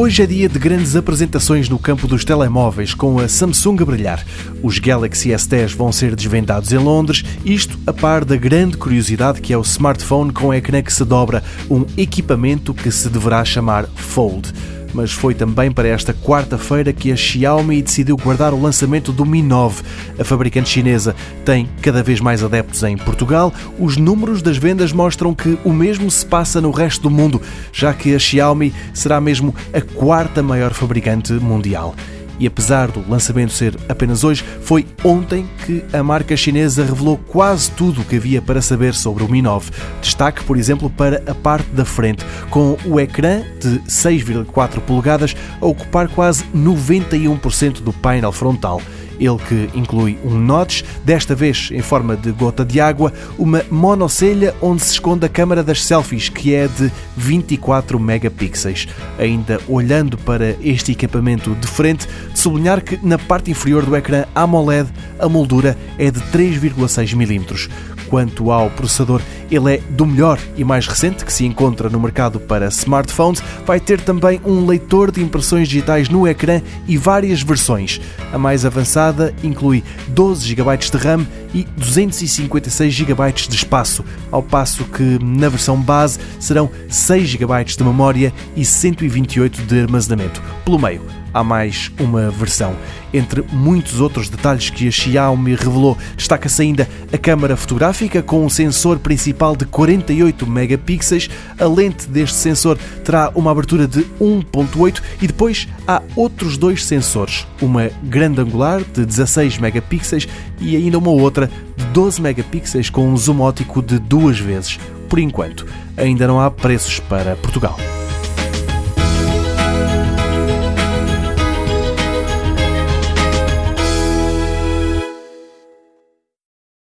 Hoje é dia de grandes apresentações no campo dos telemóveis, com a Samsung a brilhar. Os Galaxy S10 vão ser desvendados em Londres, isto a par da grande curiosidade que é o smartphone com ecrã que se dobra, um equipamento que se deverá chamar Fold mas foi também para esta quarta-feira que a Xiaomi decidiu guardar o lançamento do Mi 9. A fabricante chinesa tem cada vez mais adeptos em Portugal. Os números das vendas mostram que o mesmo se passa no resto do mundo, já que a Xiaomi será mesmo a quarta maior fabricante mundial. E apesar do lançamento ser apenas hoje, foi ontem que a marca chinesa revelou quase tudo o que havia para saber sobre o Mi 9. Destaque, por exemplo, para a parte da frente, com o ecrã de 6,4 polegadas a ocupar quase 91% do painel frontal ele que inclui um notch, desta vez em forma de gota de água, uma monocelha onde se esconde a câmara das selfies, que é de 24 megapixels. Ainda olhando para este equipamento de frente, de sublinhar que na parte inferior do ecrã AMOLED a moldura é de 3,6 mm. Quanto ao processador, ele é do melhor e mais recente que se encontra no mercado para smartphones. Vai ter também um leitor de impressões digitais no ecrã e várias versões. A mais avançada inclui 12 GB de RAM e 256 GB de espaço, ao passo que na versão base serão 6 GB de memória e 128 de armazenamento. Pelo meio, há mais uma versão. Entre muitos outros detalhes que a Xiaomi revelou, destaca-se ainda a câmara fotográfica com um sensor principal de 48 megapixels. A lente deste sensor terá uma abertura de 1.8 e depois há outros dois sensores, uma grande angular de 16 megapixels e ainda uma outra de 12 megapixels com um zoom ótico de duas vezes. Por enquanto, ainda não há preços para Portugal.